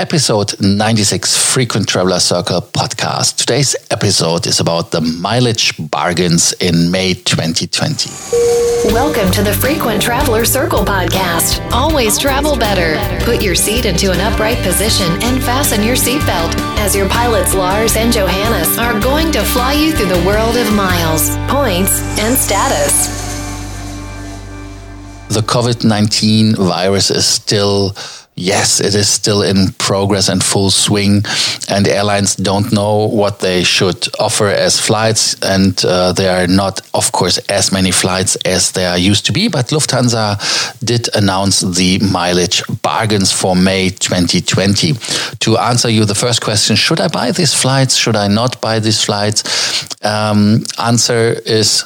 episode 96 Frequent Traveler Circle podcast. Today's episode is about the mileage bargains in May 2020. Welcome to the Frequent Traveler Circle podcast. Always travel better. Put your seat into an upright position and fasten your seatbelt as your pilots Lars and Johannes are going to fly you through the world of miles, points, and status. The COVID 19 virus is still yes, it is still in progress and full swing, and airlines don't know what they should offer as flights, and uh, there are not, of course, as many flights as there used to be. But Lufthansa did announce the mileage bargains for May 2020. To answer you the first question, should I buy these flights? Should I not buy these flights? Um, answer is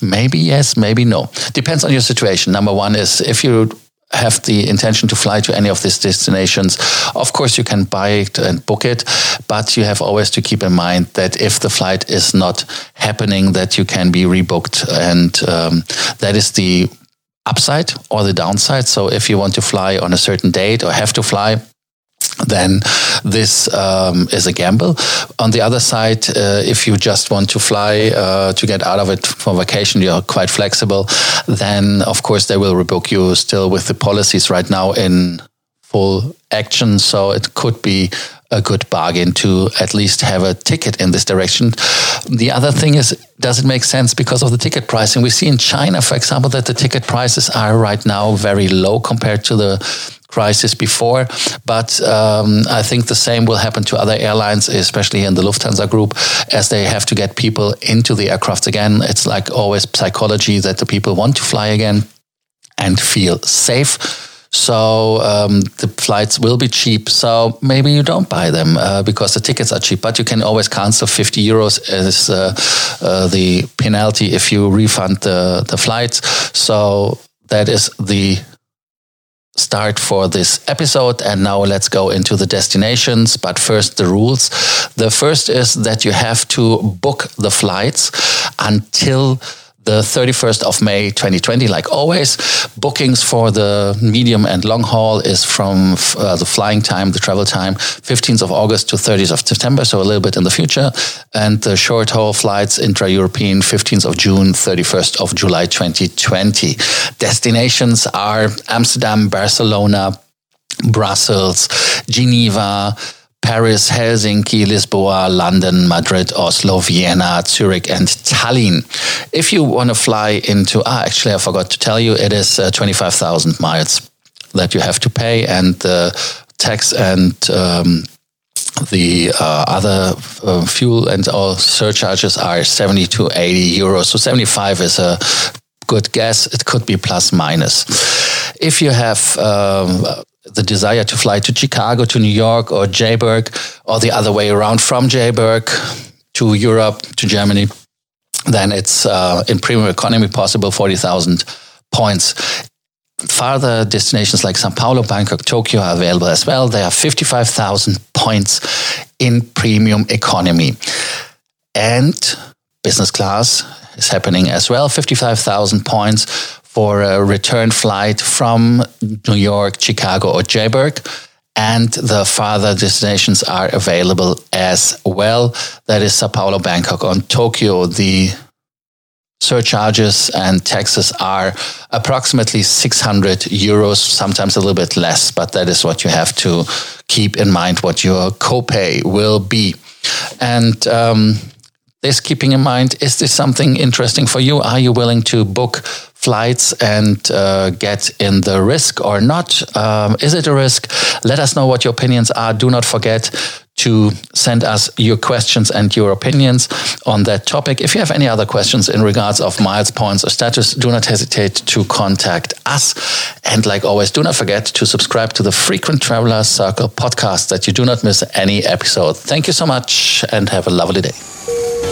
maybe yes, maybe no. Depends on your situation. Number one is if you have the intention to fly to any of these destinations, of course you can buy it and book it, but you have always to keep in mind that if the flight is not happening, that you can be rebooked, and um, that is the upside or the downside. So if you want to fly on a certain date or have to fly, then this um, is a gamble. On the other side, uh, if you just want to fly uh, to get out of it for vacation, you're quite flexible, then of course they will rebook you still with the policies right now in full action. So it could be a good bargain to at least have a ticket in this direction. The other thing is, does it make sense because of the ticket pricing? We see in China, for example, that the ticket prices are right now very low compared to the crisis before. But um, I think the same will happen to other airlines, especially in the Lufthansa group, as they have to get people into the aircraft again. It's like always psychology that the people want to fly again and feel safe. So um, the flights will be cheap. So maybe you don't buy them uh, because the tickets are cheap, but you can always cancel 50 euros as uh, uh, the penalty if you refund the, the flights. So that is the start for this episode. And now let's go into the destinations. But first, the rules. The first is that you have to book the flights until the 31st of May 2020, like always. Bookings for the medium and long haul is from uh, the flying time, the travel time, 15th of August to 30th of September, so a little bit in the future. And the short haul flights, intra European, 15th of June, 31st of July 2020. Destinations are Amsterdam, Barcelona, Brussels, Geneva, Paris, Helsinki, Lisboa, London, Madrid, Oslo, Vienna, Zurich, and Tallinn. If you want to fly into, ah, actually, I forgot to tell you, it is uh, 25,000 miles that you have to pay, and the tax and um, the uh, other uh, fuel and all surcharges are 70 to 80 euros. So 75 is a good guess. It could be plus minus. If you have um, the desire to fly to Chicago, to New York, or Joburg, or the other way around from Joburg to Europe, to Germany, then it's uh, in premium economy possible 40,000 points. Farther destinations like Sao Paulo, Bangkok, Tokyo are available as well. They are 55,000 points in premium economy. And business class is happening as well, 55,000 points for a return flight from New York, Chicago, or Joburg. And the farther destinations are available as well. That is Sao Paulo, Bangkok, and Tokyo. The surcharges and taxes are approximately 600 euros, sometimes a little bit less, but that is what you have to keep in mind what your copay will be. And um, this keeping in mind, is this something interesting for you? Are you willing to book flights and uh, get in the risk or not? Um, is it a risk? Let us know what your opinions are. Do not forget to send us your questions and your opinions on that topic. If you have any other questions in regards of miles, points, or status, do not hesitate to contact us. And like always, do not forget to subscribe to the Frequent Traveler Circle podcast that you do not miss any episode. Thank you so much and have a lovely day